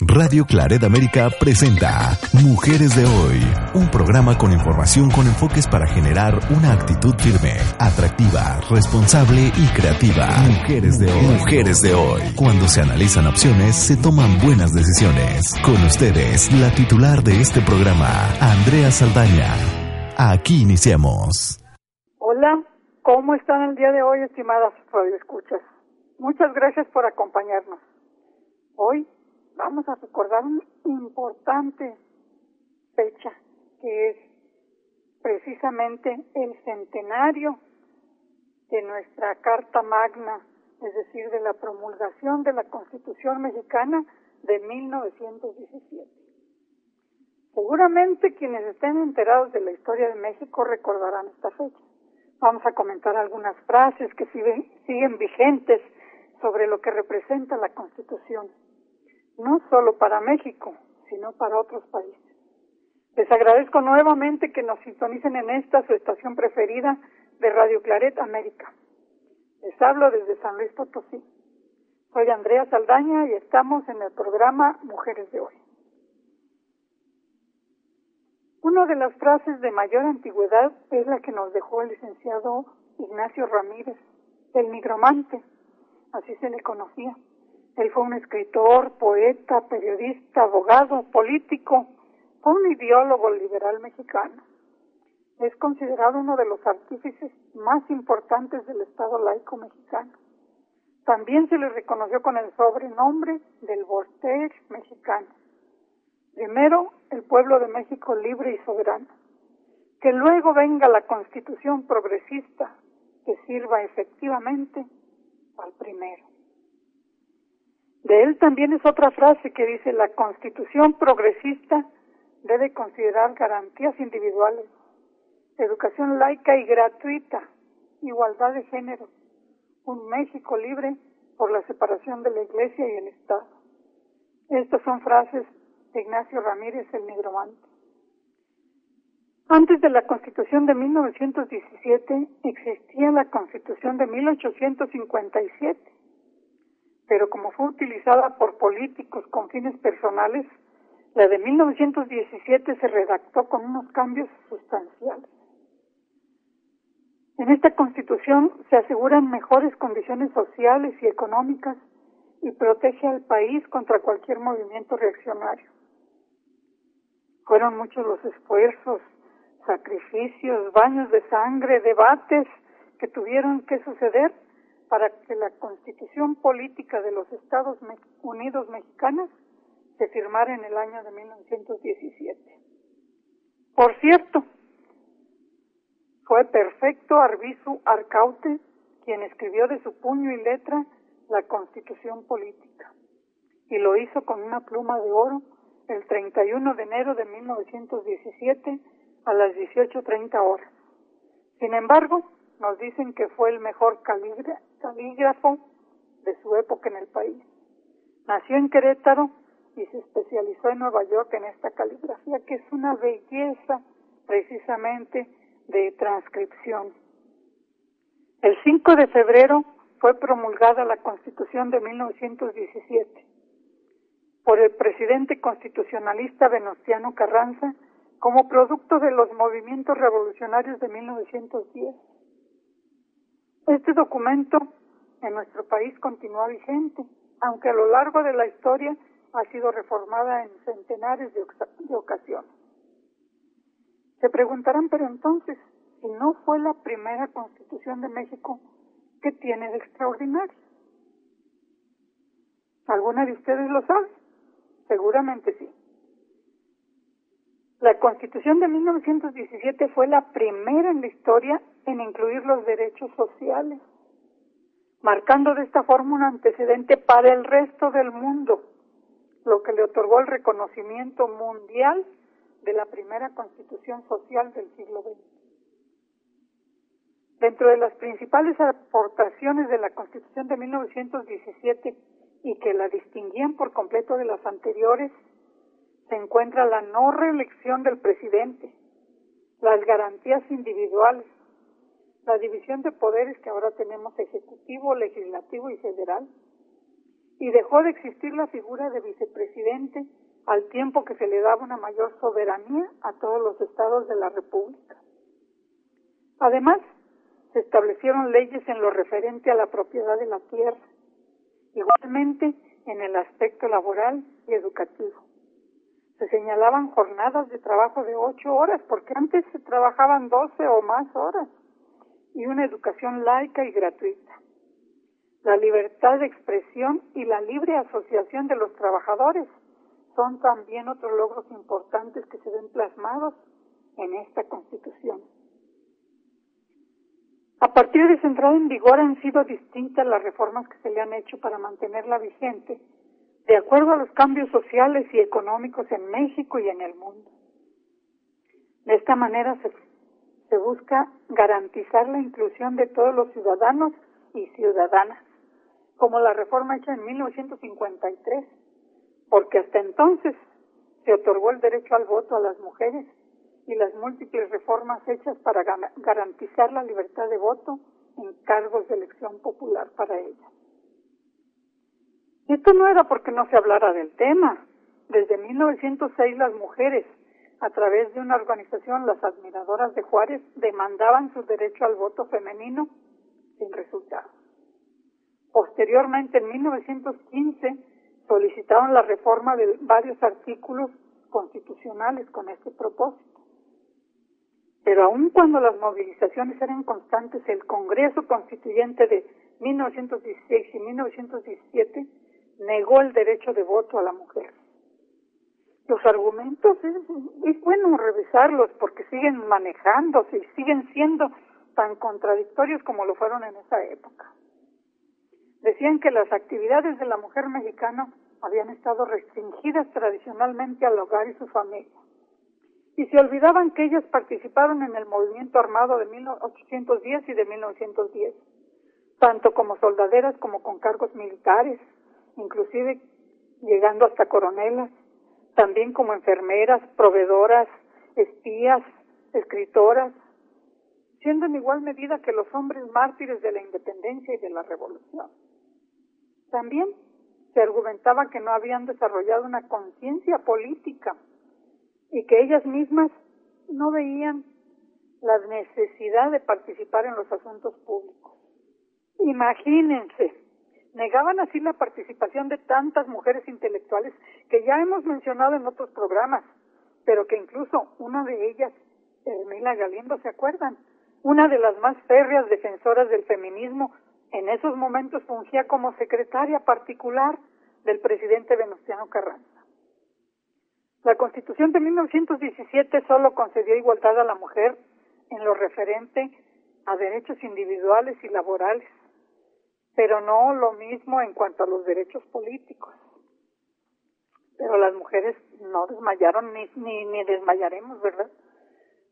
Radio Claret América presenta Mujeres de Hoy, un programa con información con enfoques para generar una actitud firme, atractiva, responsable y creativa. Mujeres de Hoy. Mujeres de Hoy. Cuando se analizan opciones, se toman buenas decisiones. Con ustedes, la titular de este programa, Andrea Saldaña. Aquí iniciamos. Hola, ¿cómo están el día de hoy, estimadas radioescuchas? Muchas gracias por acompañarnos. Hoy vamos a recordar una importante fecha que es precisamente el centenario de nuestra Carta Magna, es decir, de la promulgación de la Constitución mexicana de 1917. Seguramente quienes estén enterados de la historia de México recordarán esta fecha. Vamos a comentar algunas frases que siguen, siguen vigentes sobre lo que representa la Constitución no solo para México, sino para otros países. Les agradezco nuevamente que nos sintonicen en esta su estación preferida de Radio Claret América. Les hablo desde San Luis Potosí. Soy Andrea Saldaña y estamos en el programa Mujeres de Hoy. Una de las frases de mayor antigüedad es la que nos dejó el licenciado Ignacio Ramírez, el nigromante, así se le conocía. Él fue un escritor, poeta, periodista, abogado, político, fue un ideólogo liberal mexicano. Es considerado uno de los artífices más importantes del Estado laico mexicano. También se le reconoció con el sobrenombre del Voltaire mexicano. Primero, el pueblo de México libre y soberano. Que luego venga la constitución progresista que sirva efectivamente al primero. De él también es otra frase que dice la constitución progresista debe considerar garantías individuales, educación laica y gratuita, igualdad de género, un México libre por la separación de la Iglesia y el Estado. Estas son frases de Ignacio Ramírez el Nigromante. Antes de la Constitución de 1917 existía la Constitución de 1857 pero como fue utilizada por políticos con fines personales, la de 1917 se redactó con unos cambios sustanciales. En esta constitución se aseguran mejores condiciones sociales y económicas y protege al país contra cualquier movimiento reaccionario. Fueron muchos los esfuerzos, sacrificios, baños de sangre, debates que tuvieron que suceder para que la constitución política de los Estados Unidos mexicanos se firmara en el año de 1917. Por cierto, fue perfecto Arbizu Arcaute quien escribió de su puño y letra la constitución política y lo hizo con una pluma de oro el 31 de enero de 1917 a las 18.30 horas. Sin embargo, nos dicen que fue el mejor calígrafo de su época en el país. Nació en Querétaro y se especializó en Nueva York en esta caligrafía, que es una belleza precisamente de transcripción. El 5 de febrero fue promulgada la Constitución de 1917 por el presidente constitucionalista Venustiano Carranza como producto de los movimientos revolucionarios de 1910. Este documento en nuestro país continúa vigente, aunque a lo largo de la historia ha sido reformada en centenares de, ocasiones. Se preguntarán, pero entonces, si no fue la primera constitución de México, ¿qué tiene de extraordinario? ¿Alguna de ustedes lo sabe? Seguramente sí. La Constitución de 1917 fue la primera en la historia en incluir los derechos sociales, marcando de esta forma un antecedente para el resto del mundo. lo que le otorgó el reconocimiento mundial de la primera constitución social del siglo XX. Dentro de las principales aportaciones de la constitución de 1917 y que la distinguían por completo de las anteriores, se encuentra la no reelección del presidente, las garantías individuales, la división de poderes que ahora tenemos ejecutivo, legislativo y federal, y dejó de existir la figura de vicepresidente al tiempo que se le daba una mayor soberanía a todos los estados de la República. Además, se establecieron leyes en lo referente a la propiedad de la tierra, igualmente en el aspecto laboral y educativo. Se señalaban jornadas de trabajo de ocho horas, porque antes se trabajaban doce o más horas, y una educación laica y gratuita. La libertad de expresión y la libre asociación de los trabajadores son también otros logros importantes que se ven plasmados en esta Constitución. A partir de su entrada en vigor han sido distintas las reformas que se le han hecho para mantenerla vigente, de acuerdo a los cambios sociales y económicos en México y en el mundo. De esta manera se, se busca garantizar la inclusión de todos los ciudadanos y ciudadanas, como la reforma hecha en 1953, porque hasta entonces se otorgó el derecho al voto a las mujeres y las múltiples reformas hechas para garantizar la libertad de voto en cargos de elección popular para ellas. Esto no era porque no se hablara del tema. Desde 1906 las mujeres, a través de una organización, las admiradoras de Juárez, demandaban su derecho al voto femenino sin resultado. Posteriormente, en 1915, solicitaron la reforma de varios artículos constitucionales con este propósito. Pero aun cuando las movilizaciones eran constantes, el Congreso Constituyente de 1916 y 1917 negó el derecho de voto a la mujer. Los argumentos es, bueno revisarlos porque siguen manejándose y siguen siendo tan contradictorios como lo fueron en esa época. Decían que las actividades de la mujer mexicana habían estado restringidas tradicionalmente al hogar y su familia y se olvidaban que ellas participaron en el movimiento armado de 1810 y de 1910, tanto como soldaderas como con cargos militares, inclusive llegando hasta coronelas, también como enfermeras, proveedoras, espías, escritoras, siendo en igual medida que los hombres mártires de la independencia y de la revolución. También se argumentaba que no habían desarrollado una conciencia política y que ellas mismas no veían la necesidad de participar en los asuntos públicos. Imagínense, negaban así la participación de tantas mujeres intelectuales que ya hemos mencionado en otros programas, pero que incluso una de ellas, Hermila Galindo, ¿se acuerdan? Una de las más férreas defensoras del feminismo, en esos momentos fungía como secretaria particular del presidente Venustiano Carranza. La Constitución de 1917 solo concedió igualdad a la mujer en lo referente a derechos individuales y laborales, pero no lo mismo en cuanto a los derechos políticos. Pero las mujeres no desmayaron ni, ni, ni desmayaremos, ¿verdad?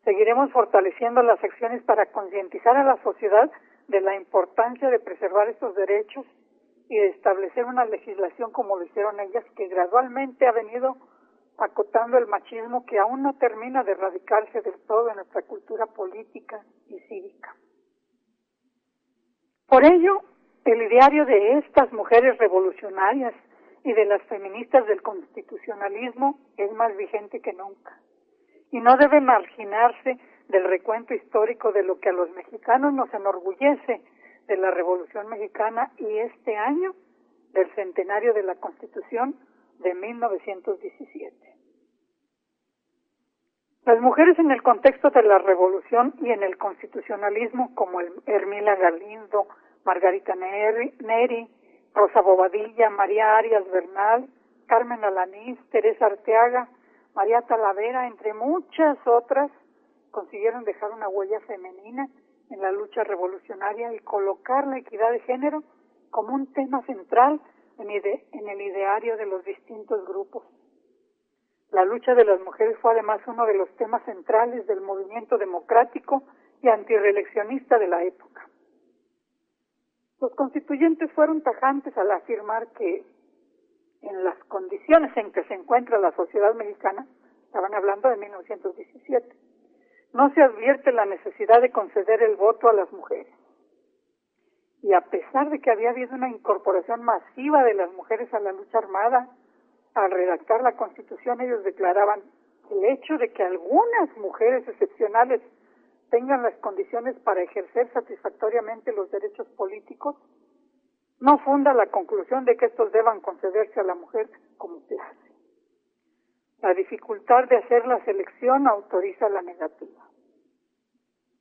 Seguiremos fortaleciendo las acciones para concientizar a la sociedad de la importancia de preservar estos derechos y de establecer una legislación como lo hicieron ellas, que gradualmente ha venido acotando el machismo que aún no termina de erradicarse del todo en nuestra cultura política y cívica. Por ello, el ideario de estas mujeres revolucionarias y de las feministas del constitucionalismo es más vigente que nunca y no debe marginarse del recuento histórico de lo que a los mexicanos nos enorgullece de la Revolución Mexicana y este año del centenario de la Constitución de 1917. Las mujeres en el contexto de la revolución y en el constitucionalismo, como el Hermila Galindo, Margarita Neri, Rosa Bobadilla, María Arias Bernal, Carmen Alanís, Teresa Arteaga, María Talavera, entre muchas otras, consiguieron dejar una huella femenina en la lucha revolucionaria y colocar la equidad de género como un tema central en, en el ideario de los distintos grupos. La lucha de las mujeres fue además uno de los temas centrales del movimiento democrático y antireeleccionista de la época. Los constituyentes fueron tajantes al afirmar que en las condiciones en que se encuentra la sociedad mexicana, estaban hablando de 1917, no se advierte la necesidad de conceder el voto a las mujeres. Y a pesar de que había habido una incorporación masiva de las mujeres a la lucha armada, al redactar la Constitución ellos declaraban el hecho de que algunas mujeres excepcionales tengan las condiciones para ejercer satisfactoriamente los derechos políticos, no funda la conclusión de que estos deban concederse a la mujer como clase. La dificultad de hacer la selección autoriza la negativa.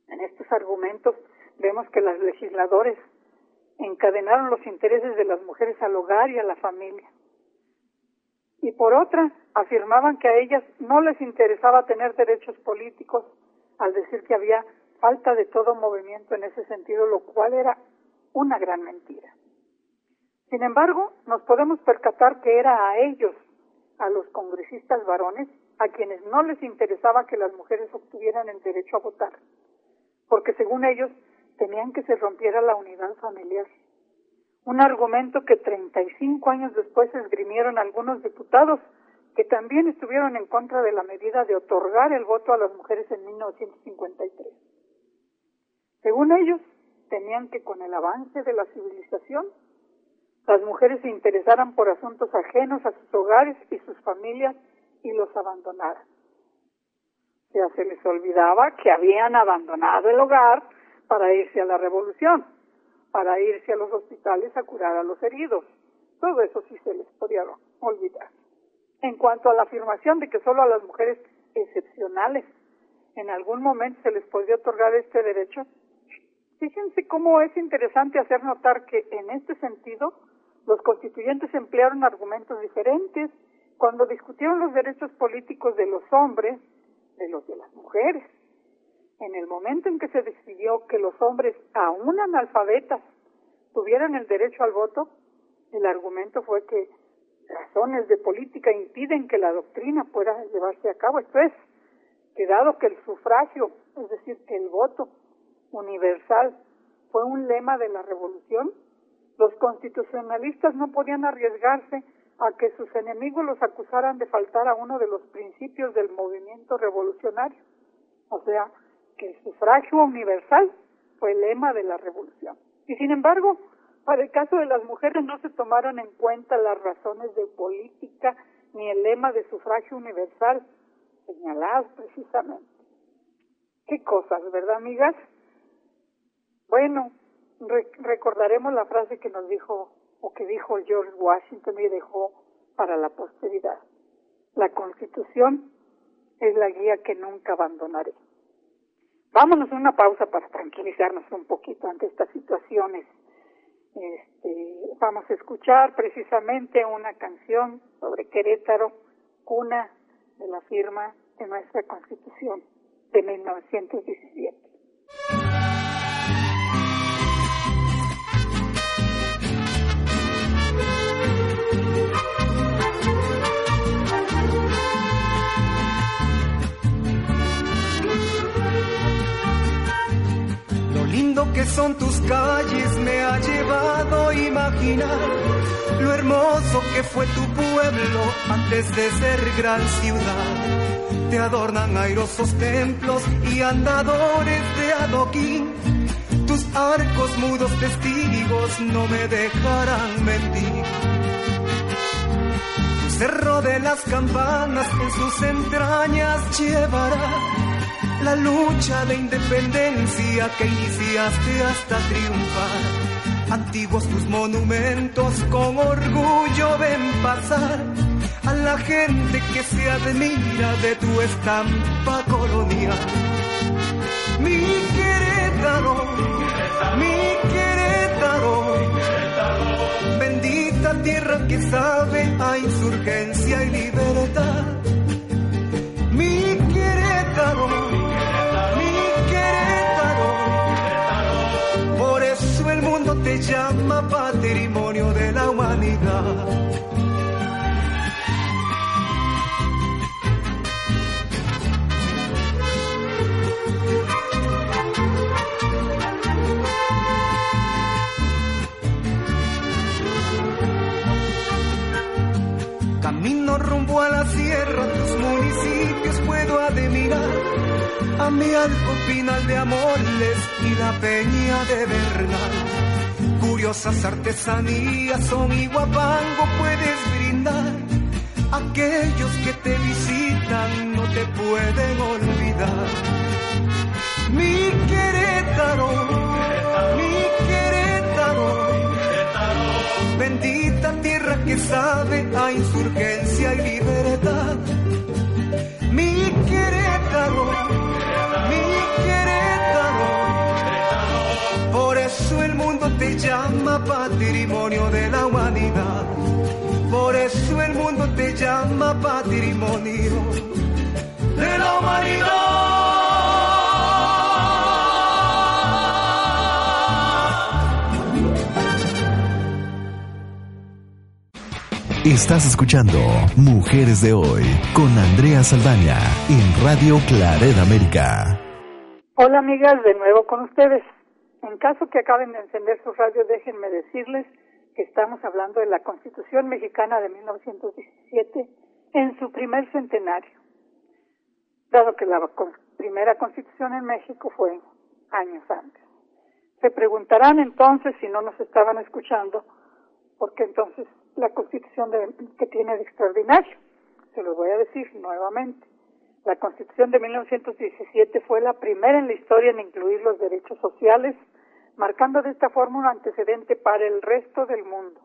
En estos argumentos vemos que los legisladores encadenaron los intereses de las mujeres al hogar y a la familia. Y por otra, afirmaban que a ellas no les interesaba tener derechos políticos al decir que había falta de todo movimiento en ese sentido, lo cual era una gran mentira. Sin embargo, nos podemos percatar que era a ellos, a los congresistas varones, a quienes no les interesaba que las mujeres obtuvieran el derecho a votar, porque según ellos tenían que se rompiera la unidad familiar. Un argumento que 35 años después esgrimieron algunos diputados que también estuvieron en contra de la medida de otorgar el voto a las mujeres en 1953. Según ellos, tenían que con el avance de la civilización, las mujeres se interesaran por asuntos ajenos a sus hogares y sus familias y los abandonaran. Sea, se les olvidaba que habían abandonado el hogar para irse a la revolución, para irse a los hospitales a curar a los heridos. Todo eso sí se les podía olvidar. En cuanto a la afirmación de que solo a las mujeres excepcionales en algún momento se les podría otorgar este derecho, fíjense cómo es interesante hacer notar que en este sentido los constituyentes emplearon argumentos diferentes cuando discutieron los derechos políticos de los hombres de los de las mujeres. En el momento en que se decidió que los hombres, aún analfabetas, tuvieran el derecho al voto, el argumento fue que razones de política impiden que la doctrina pueda llevarse a cabo. Esto es, que dado que el sufragio, es decir, que el voto universal fue un lema de la revolución, los constitucionalistas no podían arriesgarse a que sus enemigos los acusaran de faltar a uno de los principios del movimiento revolucionario, o sea, que el sufragio universal fue el lema de la revolución. Y sin embargo, para el caso de las mujeres no se tomaron en cuenta las razones de política ni el lema de sufragio universal señalados precisamente. Qué cosas, ¿verdad, amigas? Bueno, recordaremos la frase que nos dijo o que dijo George Washington y dejó para la posteridad. La Constitución es la guía que nunca abandonaré. Vámonos a una pausa para tranquilizarnos un poquito ante estas situaciones este, vamos a escuchar precisamente una canción sobre Querétaro, cuna de la firma de nuestra Constitución de 1917. Que son tus calles me ha llevado a imaginar lo hermoso que fue tu pueblo antes de ser gran ciudad. Te adornan airosos templos y andadores de adoquín. Tus arcos mudos testigos no me dejarán mentir. Tu cerro de las campanas en sus entrañas llevará la lucha de independencia que iniciaste hasta triunfar. Antiguos tus monumentos con orgullo ven pasar a la gente que se admira de tu estampa colonial. Mi Querétaro, mi Querétaro, bendita tierra que sabe a insurgencia y libertad. Mi Querétaro, te llama patrimonio de la humanidad. humanidad. Camino rumbo a la sierra, tus municipios puedo admirar. A mi alto final de amores y la peña de Bernal. Curiosas artesanías son iguapango puedes brindar. Aquellos que te visitan no te pueden olvidar. Mi Querétaro, mi Querétaro, bendita tierra que sabe a insurgencia y libertad. Llama patrimonio de la humanidad. Por eso el mundo te llama patrimonio de la Estás escuchando Mujeres de Hoy con Andrea Saldaña en Radio Claret América. Hola amigas, de nuevo con ustedes. En caso que acaben de encender su radio, déjenme decirles que estamos hablando de la Constitución Mexicana de 1917 en su primer centenario, dado que la primera constitución en México fue años antes. Se preguntarán entonces, si no nos estaban escuchando, ¿por qué entonces la constitución de, que tiene de extraordinario? Se los voy a decir nuevamente. La constitución de 1917 fue la primera en la historia en incluir los derechos sociales, marcando de esta forma un antecedente para el resto del mundo,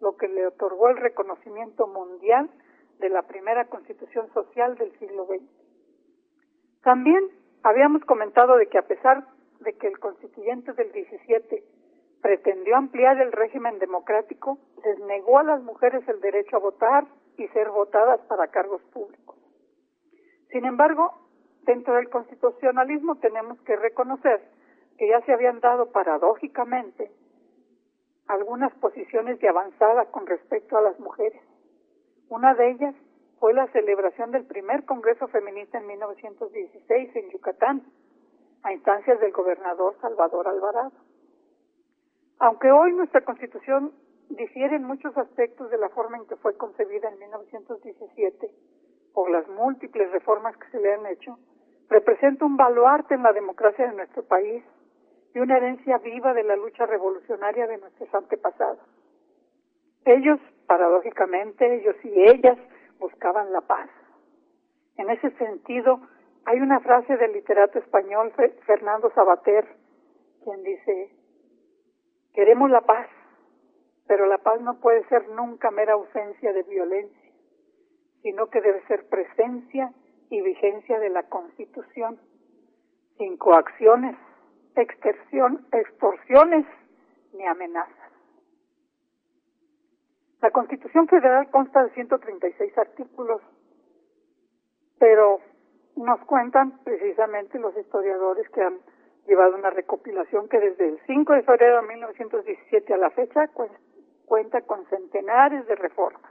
lo que le otorgó el reconocimiento mundial de la primera constitución social del siglo XX. También habíamos comentado de que a pesar de que el constituyente del 17 pretendió ampliar el régimen democrático, les negó a las mujeres el derecho a votar y ser votadas para cargos públicos. Sin embargo, dentro del constitucionalismo tenemos que reconocer que ya se habían dado paradójicamente algunas posiciones de avanzada con respecto a las mujeres. Una de ellas fue la celebración del primer Congreso Feminista en 1916 en Yucatán, a instancias del gobernador Salvador Alvarado. Aunque hoy nuestra Constitución difiere en muchos aspectos de la forma en que fue concebida en 1917, por las múltiples reformas que se le han hecho, representa un baluarte en la democracia de nuestro país y una herencia viva de la lucha revolucionaria de nuestros antepasados. Ellos, paradójicamente, ellos y ellas buscaban la paz. En ese sentido, hay una frase del literato español Fernando Sabater, quien dice, queremos la paz, pero la paz no puede ser nunca mera ausencia de violencia, sino que debe ser presencia y vigencia de la Constitución, sin coacciones, extorsión, extorsiones ni amenazas. La Constitución Federal consta de 136 artículos, pero nos cuentan precisamente los historiadores que han llevado una recopilación que desde el 5 de febrero de 1917 a la fecha cuenta con centenares de reformas,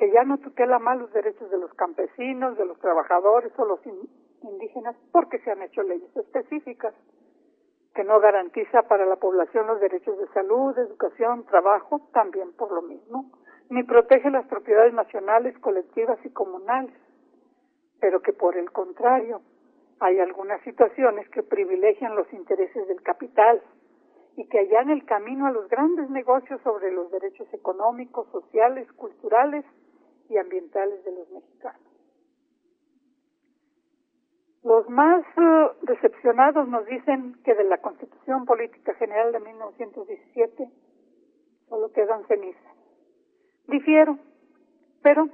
que ya no tutela más los derechos de los campesinos, de los trabajadores o los indígenas porque se han hecho leyes específicas, que no garantiza para la población los derechos de salud, educación, trabajo, también por lo mismo, ni protege las propiedades nacionales, colectivas y comunales, pero que por el contrario hay algunas situaciones que privilegian los intereses del capital y que en el camino a los grandes negocios sobre los derechos económicos, sociales, culturales y ambientales de los mexicanos. Los más uh, decepcionados nos dicen que de la Constitución Política General de 1917 solo quedan cenizas. Difiero, pero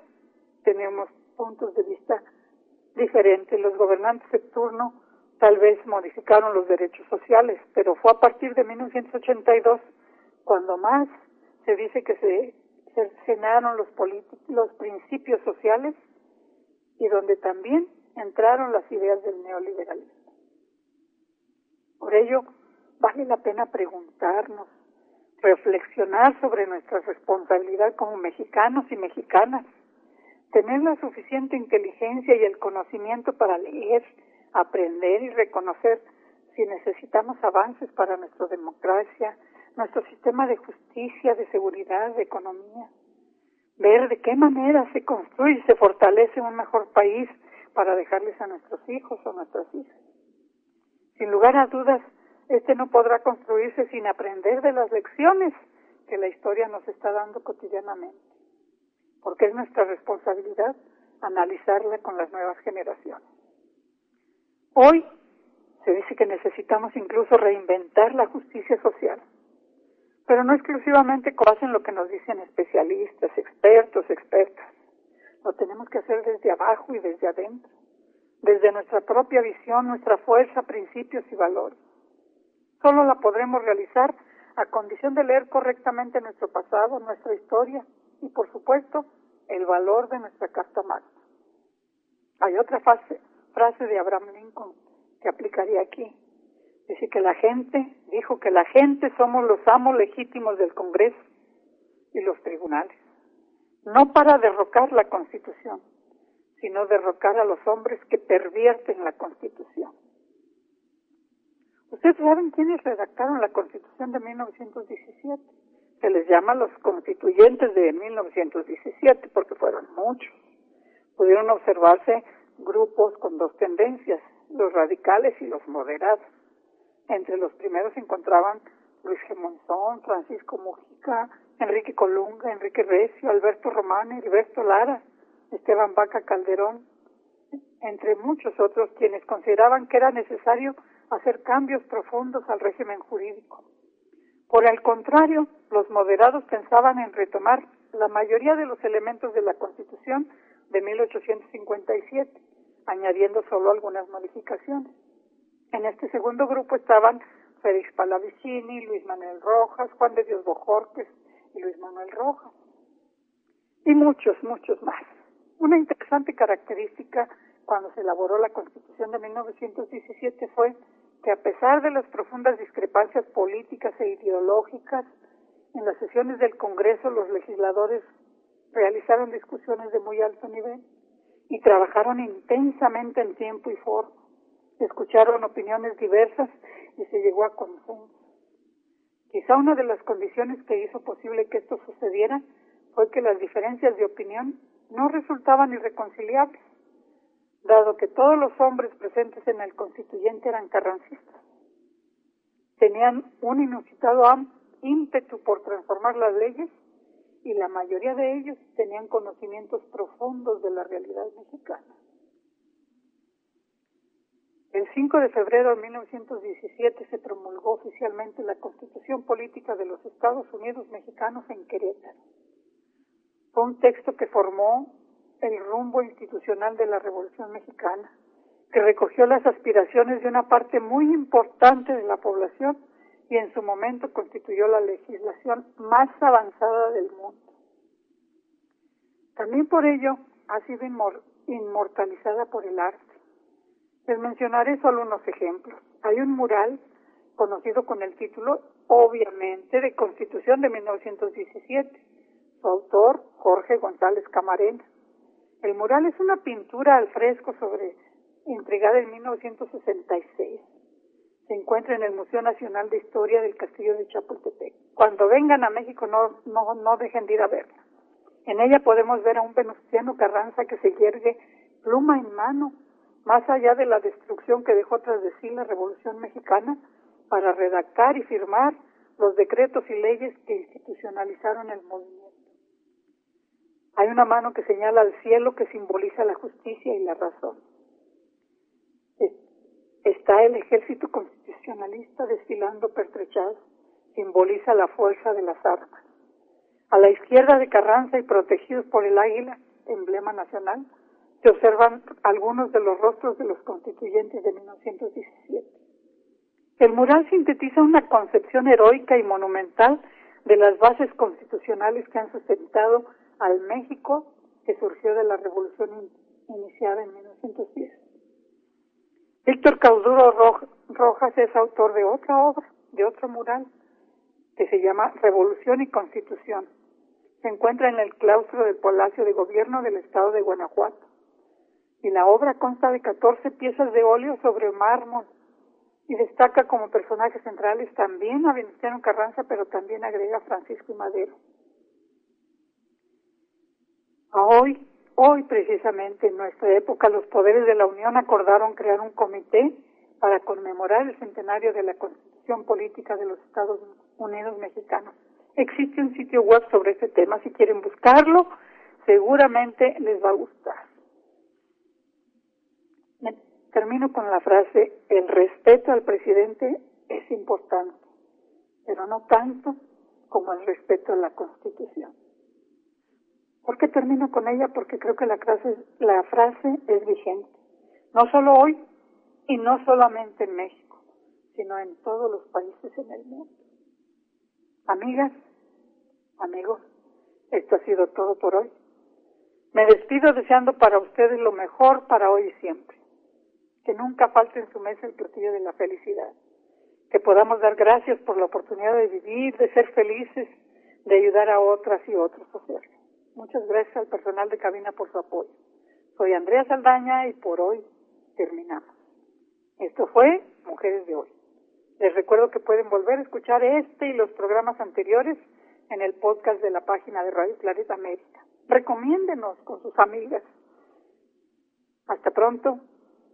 tenemos puntos de vista diferentes. Los gobernantes de turno tal vez modificaron los derechos sociales, pero fue a partir de 1982 cuando más se dice que se cercenaron los, los principios sociales y donde también entraron las ideas del neoliberalismo. Por ello, vale la pena preguntarnos, reflexionar sobre nuestra responsabilidad como mexicanos y mexicanas, tener la suficiente inteligencia y el conocimiento para leer, aprender y reconocer si necesitamos avances para nuestra democracia, nuestro sistema de justicia, de seguridad, de economía, ver de qué manera se construye y se fortalece un mejor país para dejarles a nuestros hijos o nuestras hijas. Sin lugar a dudas, este no podrá construirse sin aprender de las lecciones que la historia nos está dando cotidianamente, porque es nuestra responsabilidad analizarla con las nuevas generaciones. Hoy se dice que necesitamos incluso reinventar la justicia social, pero no exclusivamente hacen lo que nos dicen especialistas, expertos, expertas. Lo tenemos que hacer desde abajo y desde adentro, desde nuestra propia visión, nuestra fuerza, principios y valores. Solo la podremos realizar a condición de leer correctamente nuestro pasado, nuestra historia y, por supuesto, el valor de nuestra Carta Magna. Hay otra frase, frase de Abraham Lincoln que aplicaría aquí. Dice que la gente, dijo que la gente somos los amos legítimos del Congreso y los tribunales, no para derrocar la Constitución, sino derrocar a los hombres que pervierten la Constitución. Ustedes saben quiénes redactaron la Constitución de 1917. Se les llama los constituyentes de 1917 porque fueron muchos. Pudieron observarse grupos con dos tendencias, los radicales y los moderados. Entre los primeros se encontraban Luis G. Francisco Mujica, Enrique Colunga, Enrique Recio, Alberto Román, Heriberto Lara, Esteban Vaca Calderón, entre muchos otros quienes consideraban que era necesario hacer cambios profundos al régimen jurídico. Por el contrario, los moderados pensaban en retomar la mayoría de los elementos de la Constitución de 1857, añadiendo solo algunas modificaciones. En este segundo grupo estaban Félix Palavicini, Luis Manuel Rojas, Juan de Dios Bojorques y Luis Manuel Rojas. Y muchos, muchos más. Una interesante característica cuando se elaboró la Constitución de 1917 fue que a pesar de las profundas discrepancias políticas e ideológicas, en las sesiones del Congreso los legisladores realizaron discusiones de muy alto nivel y trabajaron intensamente en tiempo y forma. Escucharon opiniones diversas y se llegó a consenso. Quizá una de las condiciones que hizo posible que esto sucediera fue que las diferencias de opinión no resultaban irreconciliables dado que todos los hombres presentes en el constituyente eran carrancistas. Tenían un inusitado ímpetu por transformar las leyes y la mayoría de ellos tenían conocimientos profundos de la realidad mexicana. El 5 de febrero de 1917 se promulgó oficialmente la Constitución Política de los Estados Unidos Mexicanos en Querétaro. Fue un texto que formó el rumbo institucional de la Revolución Mexicana, que recogió las aspiraciones de una parte muy importante de la población y en su momento constituyó la legislación más avanzada del mundo. También por ello ha sido inmortalizada por el arte. Les mencionaré solo unos ejemplos. Hay un mural conocido con el título, obviamente, de Constitución de 1917. Su autor, Jorge González Camarena. El mural es una pintura al fresco sobre entregada en 1966. Se encuentra en el Museo Nacional de Historia del Castillo de Chapultepec. Cuando vengan a México no, no, no dejen de ir a verla. En ella podemos ver a un Venustiano Carranza que se yergue pluma en mano, más allá de la destrucción que dejó tras de sí la Revolución Mexicana, para redactar y firmar los decretos y leyes que institucionalizaron el movimiento. Hay una mano que señala al cielo que simboliza la justicia y la razón. Está el ejército constitucionalista desfilando pertrechado, simboliza la fuerza de las armas. A la izquierda de Carranza y protegidos por el águila, emblema nacional, se observan algunos de los rostros de los constituyentes de 1917. El mural sintetiza una concepción heroica y monumental de las bases constitucionales que han sustentado al México que surgió de la revolución iniciada en 1910. Víctor Cauduro Rojas es autor de otra obra, de otro mural, que se llama Revolución y Constitución. Se encuentra en el claustro del Palacio de Gobierno del Estado de Guanajuato. Y la obra consta de 14 piezas de óleo sobre mármol y destaca como personajes centrales también a Venustiano Carranza, pero también agrega Francisco y Madero. Hoy, hoy precisamente en nuestra época, los poderes de la Unión acordaron crear un comité para conmemorar el centenario de la Constitución Política de los Estados Unidos Mexicanos. Existe un sitio web sobre este tema, si quieren buscarlo, seguramente les va a gustar. Termino con la frase, el respeto al presidente es importante, pero no tanto como el respeto a la Constitución. ¿Por qué termino con ella? Porque creo que la frase, es vigente. No solo hoy y no solamente en México, sino en todos los países en el mundo. Amigas, amigos, esto ha sido todo por hoy. Me despido deseando para ustedes lo mejor para hoy y siempre que nunca falte en su mesa el platillo de la felicidad, que podamos dar gracias por la oportunidad de vivir, de ser felices, de ayudar a otras y otros a hacerlo. Muchas gracias al personal de cabina por su apoyo. Soy Andrea Saldaña y por hoy terminamos. Esto fue Mujeres de Hoy. Les recuerdo que pueden volver a escuchar este y los programas anteriores en el podcast de la página de Radio Planeta América. Recomiéndenos con sus amigas. Hasta pronto